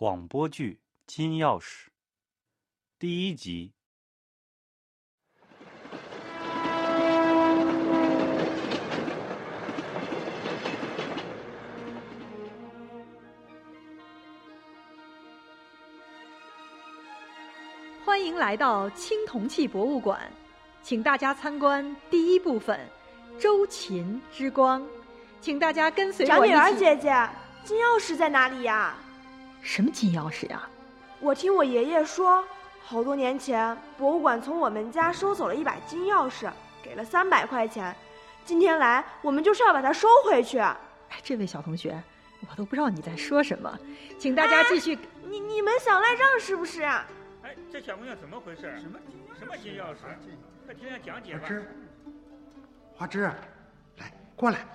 广播剧《金钥匙》第一集。欢迎来到青铜器博物馆，请大家参观第一部分《周秦之光》，请大家跟随长女我一起。儿姐姐，金钥匙在哪里呀？什么金钥匙呀？我听我爷爷说，好多年前博物馆从我们家收走了一把金钥匙，给了三百块钱。今天来，我们就是要把它收回去。哎，这位小同学，我都不知道你在说什么，请大家继续。你你们想赖账是不是？哎，这小姑娘怎么回事？什么什么金钥匙？快听听讲解吧。花枝，花枝，来，过来，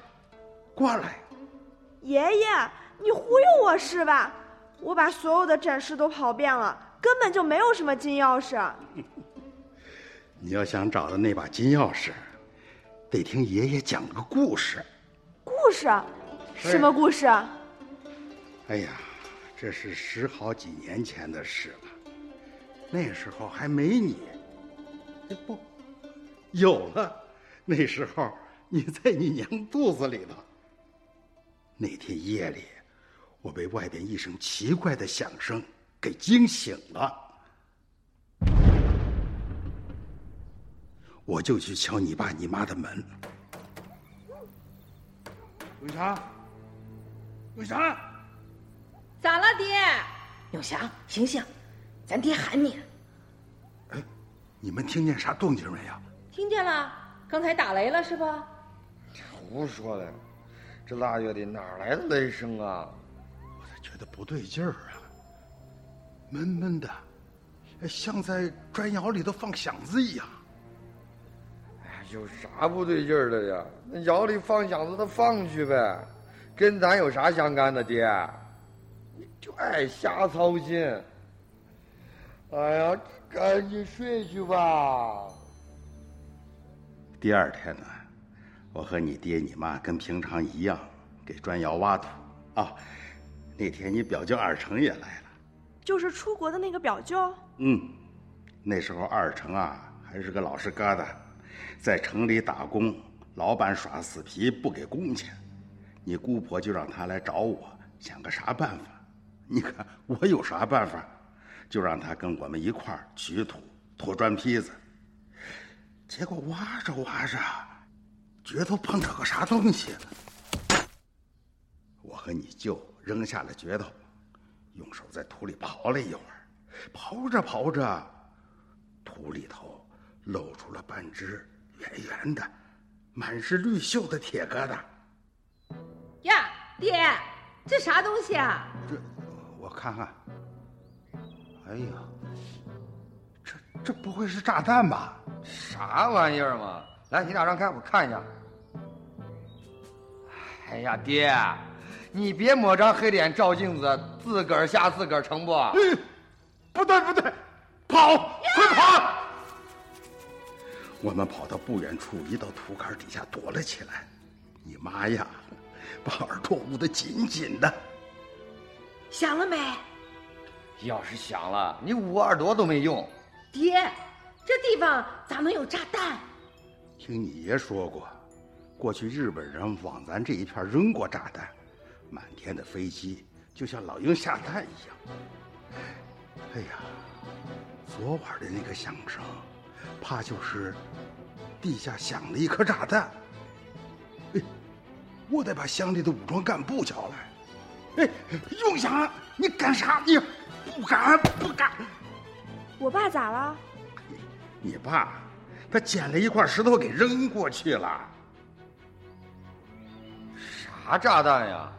过来。爷爷，你忽悠我是吧？我把所有的展示都跑遍了，根本就没有什么金钥匙。你要想找到那把金钥匙，得听爷爷讲个故事。故事？什么故事？哎呀，这是十好几年前的事了，那时候还没你。哎不，有了，那时候你在你娘肚子里头。那天夜里，我被外边一声奇怪的响声给惊醒了。我就去敲你爸你妈的门。永强，永强，咋了，爹？永祥，醒醒，咱爹喊你。哎，你们听见啥动静没有？听见了，刚才打雷了是不？胡说的，这腊月里哪来的雷声啊？觉得不对劲儿啊？闷闷的，哎像在砖窑里头放响子一样。哎，有啥不对劲儿的呀？那窑里放响子，他放去呗，跟咱有啥相干的，爹？你就爱瞎操心。哎呀，赶紧睡去吧。第二天呢，我和你爹你妈跟平常一样给砖窑挖土啊。那天你表舅二成也来了。就是出国的那个表舅。嗯，那时候二成啊还是个老实疙瘩，在城里打工，老板耍死皮不给工钱，你姑婆就让他来找我，想个啥办法？你看我有啥办法？就让他跟我们一块儿取土、拖砖坯子。结果挖着挖着，镢头碰到个啥东西，我和你舅扔下了镢头，用手在土里刨了一会儿，刨着刨着，土里头露出了半只圆圆的、满是绿锈的铁疙瘩。呀，爹，这啥东西啊？这，我看看。哎呀，这这不会是炸弹吧？啥玩意儿嘛？来，你俩让开，我看一下。哎呀，爹，你别抹张黑脸照镜子，自个儿吓自个儿成不？嗯，不对不对，跑，快跑！我们跑到不远处一道土坎底下躲了起来。你妈呀，把耳朵捂得紧紧的。响了没？要是响了，你捂耳朵都没用。爹，这地方咋能有炸弹？听你爷说过，过去日本人往咱这一片扔过炸弹，满天的飞机就像老鹰下蛋一样。哎呀，昨晚的那个响声，怕就是地下响了一颗炸弹。哎，我得把乡里的武装干部叫来。哎，永祥，你干啥？你不敢不敢！我爸咋了？你爸，他捡了一块石头给扔过去了。啥炸弹呀？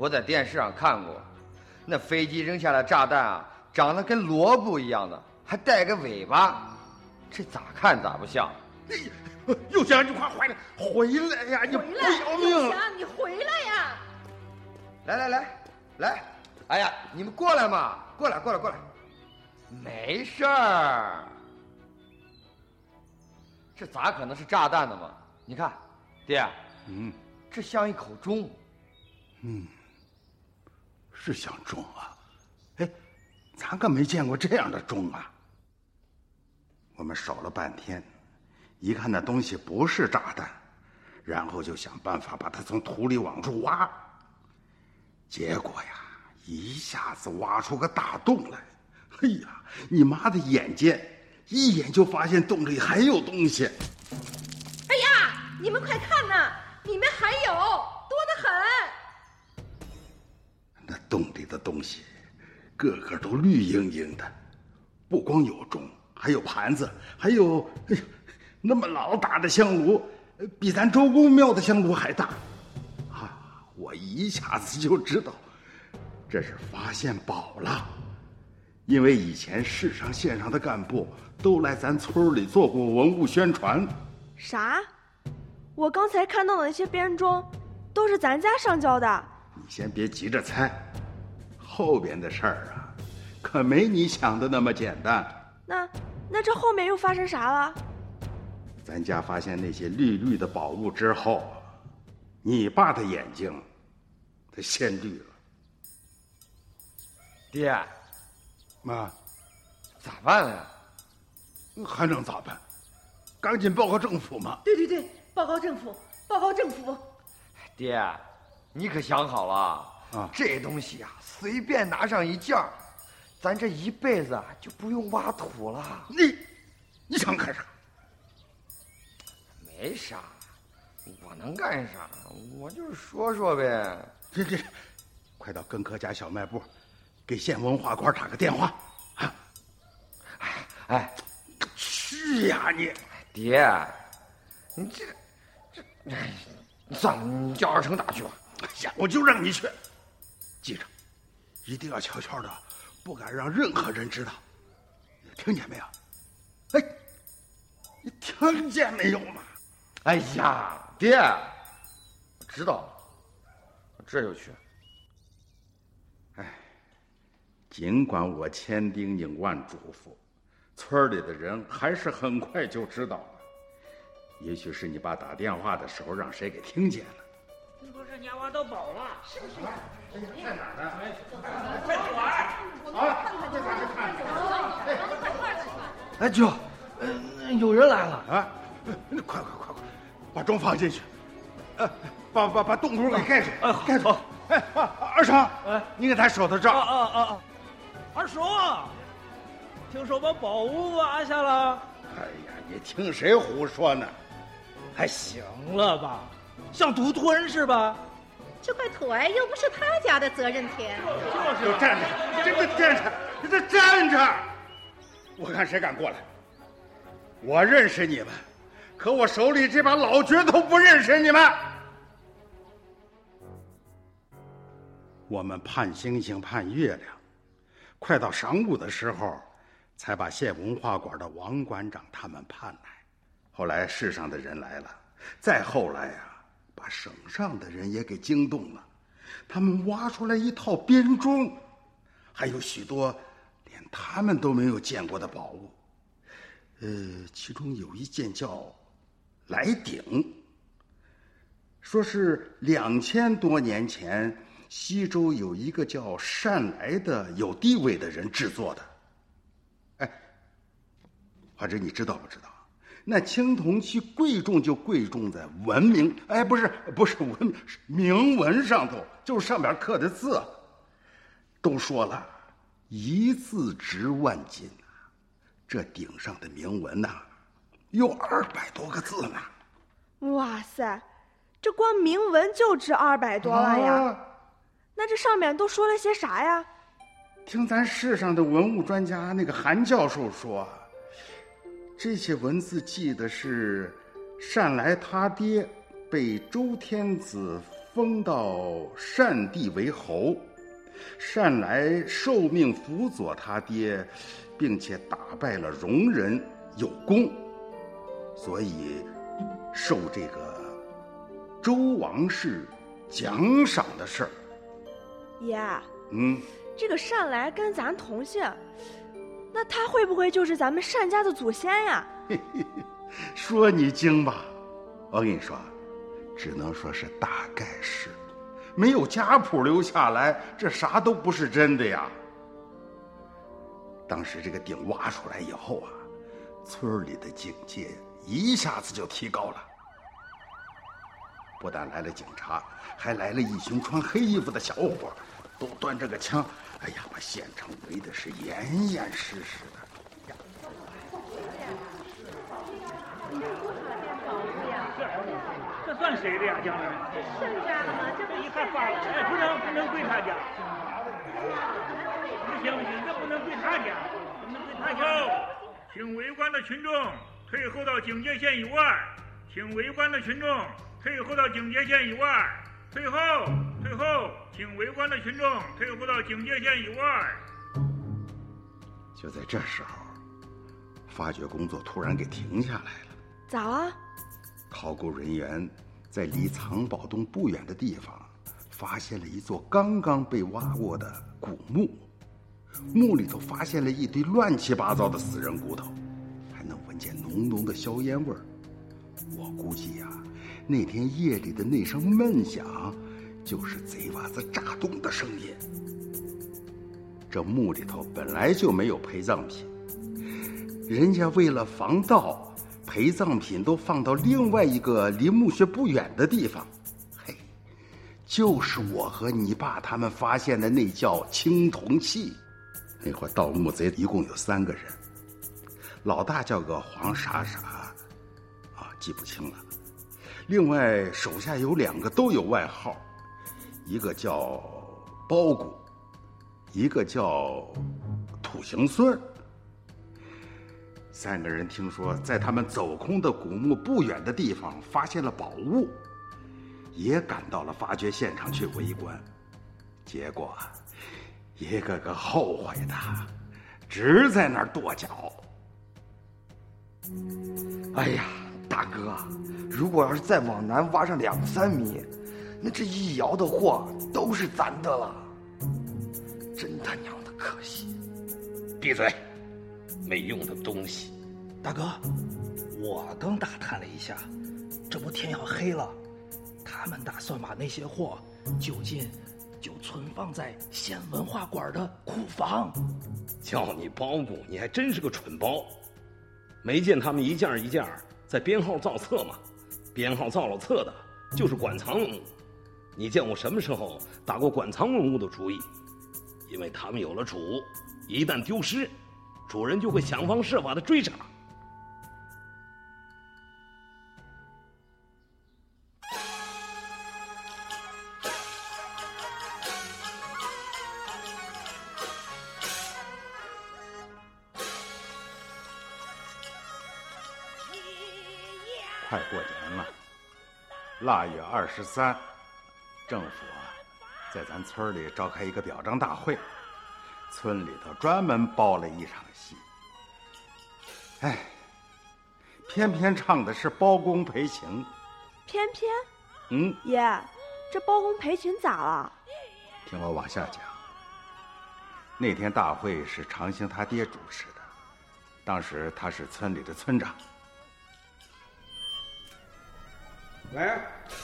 我在电视上看过，那飞机扔下的炸弹啊，长得跟萝卜一样的，还带个尾巴，这咋看咋不像。哎呀，永祥，你快回来，回来呀！你不回来，要命了！你回来呀！来来来，来，哎呀，你们过来嘛，过来过来过来，没事儿。这咋可能是炸弹呢嘛？你看，爹，嗯这像一口钟。嗯，是想中啊。哎，咱可没见过这样的钟啊？我们守了半天，一看那东西不是炸弹，然后就想办法把它从土里往出挖。结果呀，一下子挖出个大洞来！哎呀，你妈的眼尖，一眼就发现洞里还有东西。哎呀，你们快看呐，的东西，个个都绿莹莹的，不光有钟，还有盘子，还有哎呀，那么老大的香炉，比咱周公庙的香炉还大。啊，我一下子就知道，这是发现宝了。因为以前市上县上的干部都来咱村里做过文物宣传。啥？我刚才看到的那些编钟，都是咱家上交的。你先别急着猜，后边的事儿啊，可没你想的那么简单。那那这后面又发生啥了？咱家发现那些绿绿的宝物之后，你爸的眼睛，他先绿了。爹，妈，咋办呀？还能咋办？赶紧报告政府嘛！对对对，报告政府，报告政府。爹，你可想好了啊这东西啊，随便拿上一件儿，咱这一辈子啊就不用挖土了。你，你想干啥？没啥，我能干啥？我就是说说呗。这这，快到根科家小卖部，给县文化馆打个电话啊！哎，去呀你！爹，你这这，哎，算了，你叫二成打去吧。哎呀，我就让你去，记着，一定要悄悄的，不敢让任何人知道，听见没有？哎，你听见没有嘛？哎呀，爹，我知道了，这就去。哎尽管我千叮咛万嘱咐，村里的人还是很快就知道了。也许是你爸打电话的时候让谁给听见了。听说这年挖到宝了，是不是？在哪儿呢？快去玩！啊，这咋是看着？哎，舅，嗯，有人来了。啊，那快快快快，把钟放进去，呃，把把把洞口给盖住，哎盖住。哎，啊二成，哎你给他守着账。啊啊啊啊！二叔啊，听说把宝物挖下了，哎呀，你听谁胡说呢？还行了吧？像独吞是吧？这块土哎，又不是他家的责任田。就是站着，这个站着，这站着！我看谁敢过来。我认识你们，可我手里这把老爵头不认识你们。我们盼星星盼月亮，快到晌午的时候，才把县文化馆的王馆长他们盼来。后来市上的人来了，再后来呀、把省上的人也给惊动了。他们挖出来一套编钟，还有许多连他们都没有见过的宝物。呃，其中有一件叫“来鼎”，说是两千多年前西周有一个叫善来的有地位的人制作的。哎，华珍，你知道不知道？那青铜器贵重就贵重在文明，哎，不是不是文明，是铭文上头，就是上面刻的字。都说了，一字值万金呐，这顶上的铭文呐，有二百多个字呢。哇塞，这光铭文就值二百多万呀！啊那这上面都说了些啥呀？听咱市上的文物专家那个韩教授说，这些文字记的是善来他爹被周天子封到善地为侯，善来受命辅佐他爹，并且打败了戎人，有功，所以受这个周王室奖赏的事儿。爷，嗯。这个善来跟咱同姓，那他会不会就是咱们单家的祖先呀？说你精吧，我跟你说，只能说是大概是，没有家谱留下来，这啥都不是真的呀。当时这个顶挖出来以后啊，村里的警戒一下子就提高了。不但来了警察，还来了一群穿黑衣服的小伙，都端着个枪，哎呀，把县城围的是严严实实的。这算谁的呀，将军？剩家的吗？这不一看发了，哎，不能不能归他家，不行不行，这不能归他家，不能归他家。请围观的群众退后到警戒线以外，请围观的群众退后到警戒线以外，退后，退后，请围观的群众退步到警戒线以外。就在这时候，发掘工作突然给停下来了。咋了？考古人员在离藏宝洞不远的地方，发现了一座刚刚被挖过的古墓，墓里头发现了一堆乱七八糟的死人骨头，还能闻见浓浓的硝烟味儿。我估计呀、那天夜里的那声闷响，就是贼娃子炸洞的声音。这墓里头本来就没有陪葬品，人家为了防盗，陪葬品都放到另外一个离墓穴不远的地方。嘿，就是我和你爸他们发现的那叫青铜器。那会盗墓贼一共有三个人，老大叫个黄傻傻，啊，记不清了。另外手下有两个都有外号，一个叫包谷，一个叫土行孙。三个人听说在他们走空的古墓不远的地方发现了宝物，也赶到了发掘现场去围观。结果，一个个后悔的，直在那儿跺脚。哎呀，大哥，如果要是再往南挖上两三米，那这一窑的货都是咱的了。真他娘的可惜！闭嘴，没用的东西。大哥，我刚打探了一下，这不天要黑了，他们打算把那些货就近就存放在县文化馆的库房。叫你包谷，你还真是个蠢包。没见他们一件一件在编号造册吗？编号造了册的，就是馆藏文物。你见我什么时候打过馆藏文物的主意？因为他们有了主，一旦丢失，主人就会想方设法的追查。快过年了，腊月二十三，政府啊，在咱村里召开一个表彰大会，村里头专门包了一场戏。哎，偏偏唱的是包公赔情。偏偏嗯，爷，这包公赔情咋了？听我往下讲。那天大会是长兴他爹主持的，当时他是村里的村长。喂，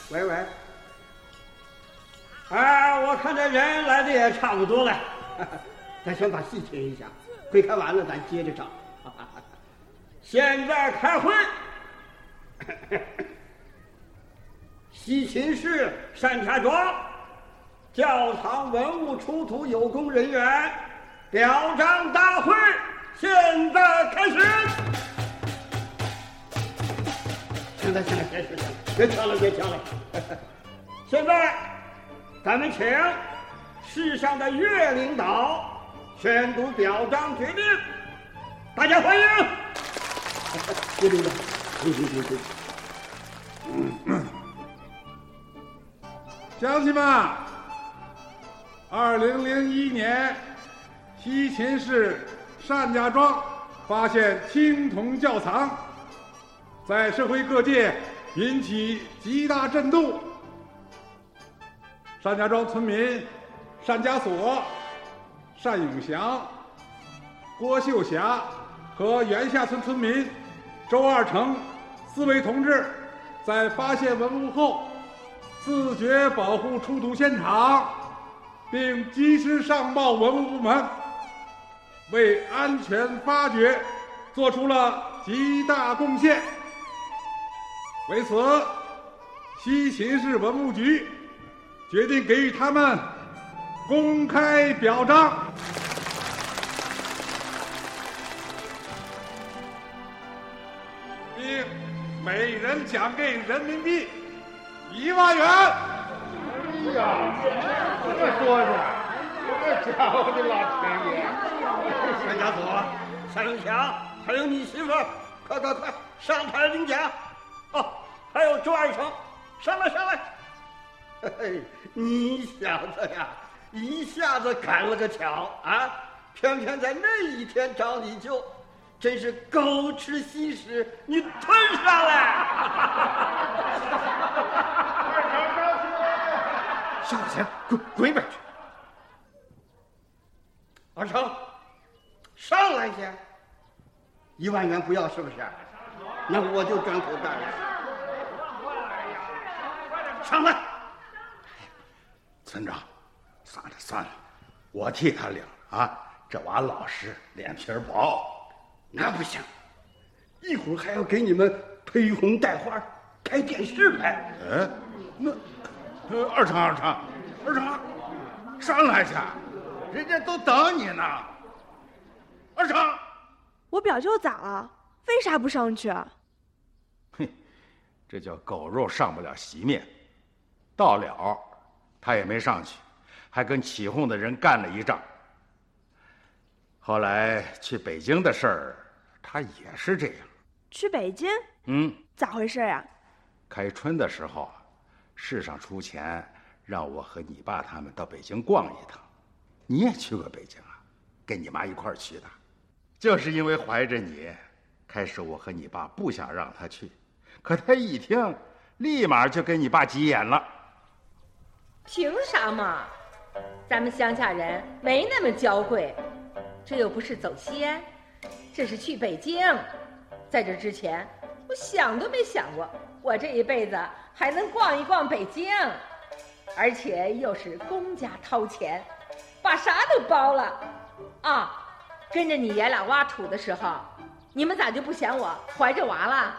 喂喂，哎，我看这人来的也差不多了，咱先把戏停一下，会开完了咱接着唱。现在开会，西秦市单家庄教堂文物出土有功人员表彰大会现在开始。行了行了行了行了，别敲了别敲了。现在，咱们请市上的岳领导宣读表彰决定，大家欢迎。岳领导，行行行行。乡亲们，二零零一年，西秦市单家庄发现青铜窖藏，在社会各界引起极大震动。单家庄村民单家锁、单永祥、郭秀霞和袁下村村民周二成四位同志，在发现文物后。自觉保护出土现场，并及时上报文物部门。为安全发掘做出了极大贡献。为此，西秦市文物局决定给予他们公开表彰。并每人奖给人民币一万元。哎呀，这说的，这家伙的老天爷！单家佐、单永强，还有你媳妇儿，快快快上台领奖！哦，还有周二成，上来上来！嘿，你小子呀，一下子赶了个巧啊，偏偏在那一天找你舅。真是狗吃稀屎，你吞上来！上前滚滚一边去！二成，上来先！一万元不要是不是？那我就张口干了。上来！村长，算了算了，我替他领啊。这娃老实，脸皮薄。那不行，一会儿还要给你们披红戴花，开电视来。嗯，那二成二成二成，上来去，人家都等你呢。二成，我表舅咋了？为啥不上去？哼，这叫狗肉上不了席面。到了，他也没上去，还跟起哄的人干了一仗。后来去北京的事儿，他也是这样。去北京？嗯，咋回事呀？开春的时候，市上出钱让我和你爸他们到北京逛一趟。你也去过北京啊？跟你妈一块儿去的。就是因为怀着你，开始我和你爸不想让他去，可他一听，立马就跟你爸急眼了。凭啥嘛？咱们乡下人没那么娇贵。这又不是走西安，这是去北京。在这之前，我想都没想过，我这一辈子还能逛一逛北京，而且又是公家掏钱，把啥都包了。啊，跟着你爷俩挖土的时候，你们咋就不嫌我怀着娃了？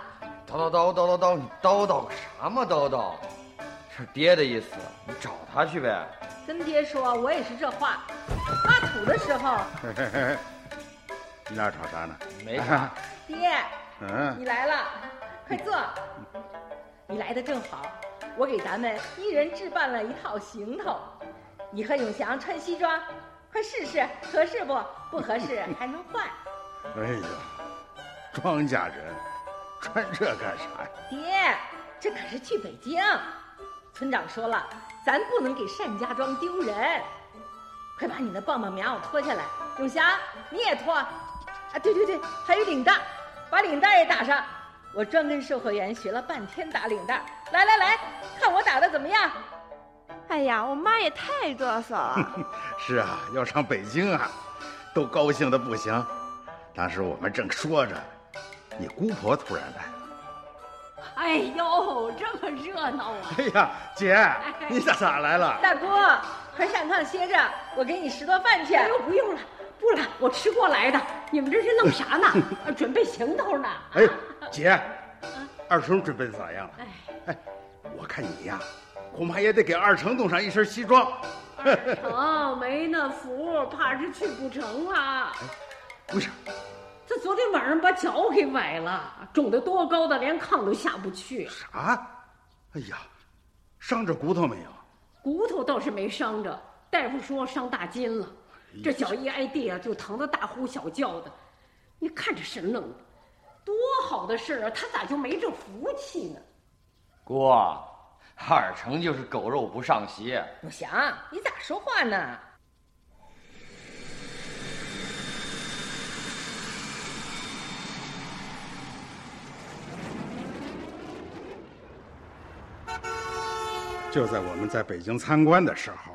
叨叨叨叨叨叨，你叨叨个啥嘛叨叨？是爹的意思，你找他去呗。跟爹说，我也是这话。挖土的时候，你俩吵啥呢？没 啥。爹，嗯，你来了，快坐。你来的正好，我给咱们一人置办了一套行头。你和永祥穿西装，快试试合适不？不合适还能换。哎呀，庄稼人穿这干啥呀？爹，这可是去北京。村长说了。咱不能给单家庄丢人，快把你的棒棒棉袄脱下来。永霞，你也脱。啊，对对对，还有领带，把领带也打上。我专跟售货员学了半天打领带。来来来，看我打的怎么样？哎呀，我妈也太嘚瑟了。是啊，要上北京啊，都高兴的不行。当时我们正说着，你姑婆突然来。哎呦，这么热闹啊！哎呀，姐，你咋咋来了？大姑，快上炕歇着，我给你拾掇饭去。哎呦，不用了，不了，我吃过来的。你们这是弄啥呢？准备行头呢。哎，姐，二成准备咋样了？哎，我看你呀，恐怕也得给二成弄上一身西装。二成没那福，怕是去不成了。为啥？他昨天晚上把脚给崴了，肿得多高的，连炕都下不去。啥？哎呀，伤着骨头没有？骨头倒是没伤着，大夫说伤大筋了。这脚一挨地啊，就疼得大呼小叫的。你看这神愣的，多好的事啊，他咋就没这福气呢？姑，二成就是狗肉不上席。永祥，你咋说话呢？就在我们在北京参观的时候，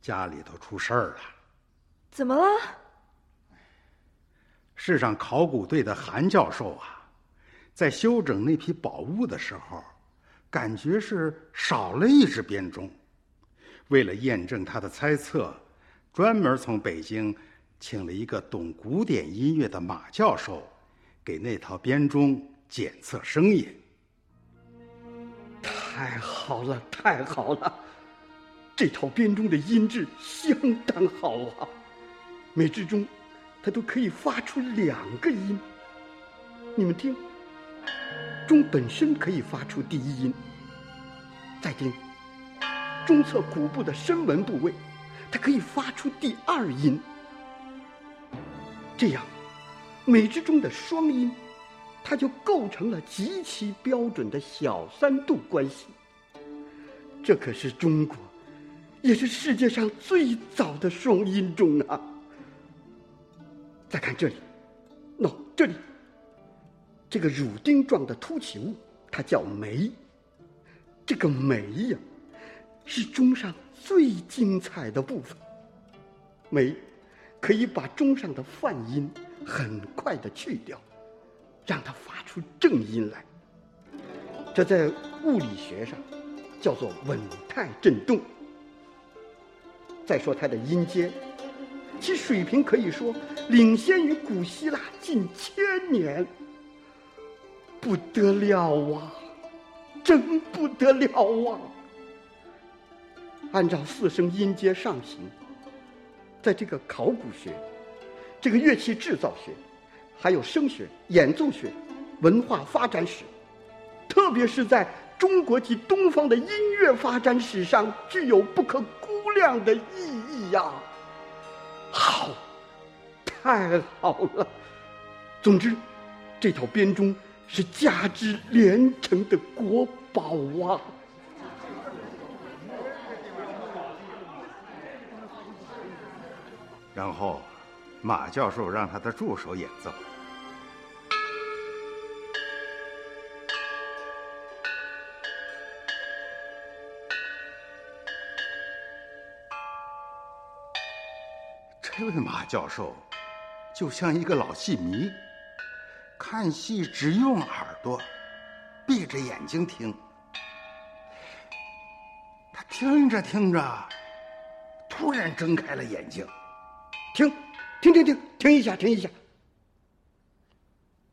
家里头出事儿了。怎么了？市上考古队的韩教授啊，在修整那批宝物的时候，感觉是少了一只编钟。为了验证他的猜测，专门从北京请了一个懂古典音乐的马教授，给那套编钟检测声音。太好了，太好了！这套编钟的音质相当好啊，每支钟它都可以发出两个音。你们听，钟本身可以发出第一音。再听，钟侧鼓部的声纹部位，它可以发出第二音。这样，每支钟的双音，它就构成了极其标准的小三度关系。这可是中国，也是世界上最早的双音钟啊！再看这里，喏，这里。这个乳钉状的凸起物，它叫眉。这个眉呀，是钟上最精彩的部分。眉可以把钟上的泛音很快的去掉，让它发出正音来。这在物理学上叫做稳态振动。再说它的音阶，其水平可以说领先于古希腊近千年。不得了啊，真不得了啊！按照四声音阶上行，在这个考古学、这个乐器制造学、还有声学、演奏学、文化发展史，特别是在中国及东方的音乐发展史上，具有不可估量的意义呀！好，太好了！总之，这套编钟。是价值连城的国宝啊！然后，马教授让他的助手演奏。这位马教授，就像一个老戏迷。看戏只用耳朵，闭着眼睛听。他听着听着，突然睁开了眼睛，听，停停停！停一下，停一下。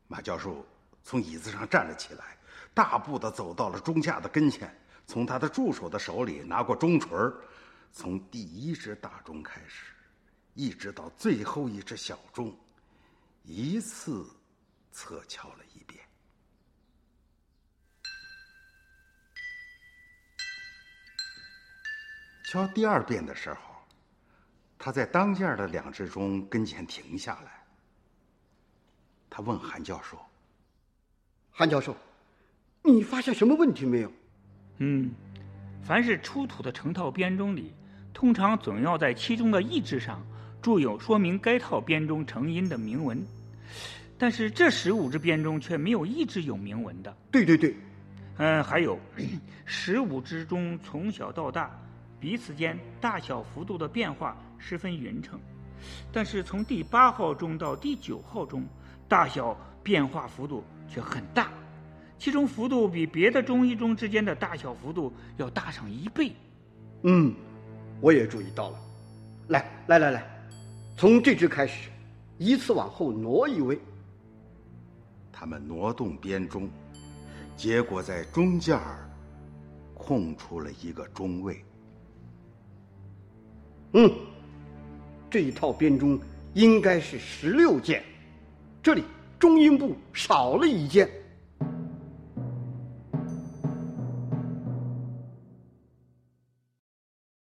马教授从椅子上站了起来，大步的走到了钟架的跟前，从他的助手的手里拿过钟锤从第一只大钟开始，一直到最后一只小钟，一次。侧敲了一遍，敲第二遍的时候，他在当间的两只钟跟前停下来。他问韩教授：“韩教授，你发现什么问题没有？”“嗯，凡是出土的成套编钟里，通常总要在其中的一支上注有说明该套编钟成因的铭文。”但是这十五只编钟却没有一只有铭文的。对对对，嗯，还有 十五只钟从小到大，彼此间大小幅度的变化十分匀称，但是从第八号钟到第九号钟，大小变化幅度却很大，其中幅度比别的钟一钟之间的大小幅度要大上一倍。嗯，我也注意到了。来来来来，从这只开始，依次往后挪一位。他们挪动编钟，结果在中间儿空出了一个中位。嗯，这一套编钟应该是十六件，这里中音部少了一件。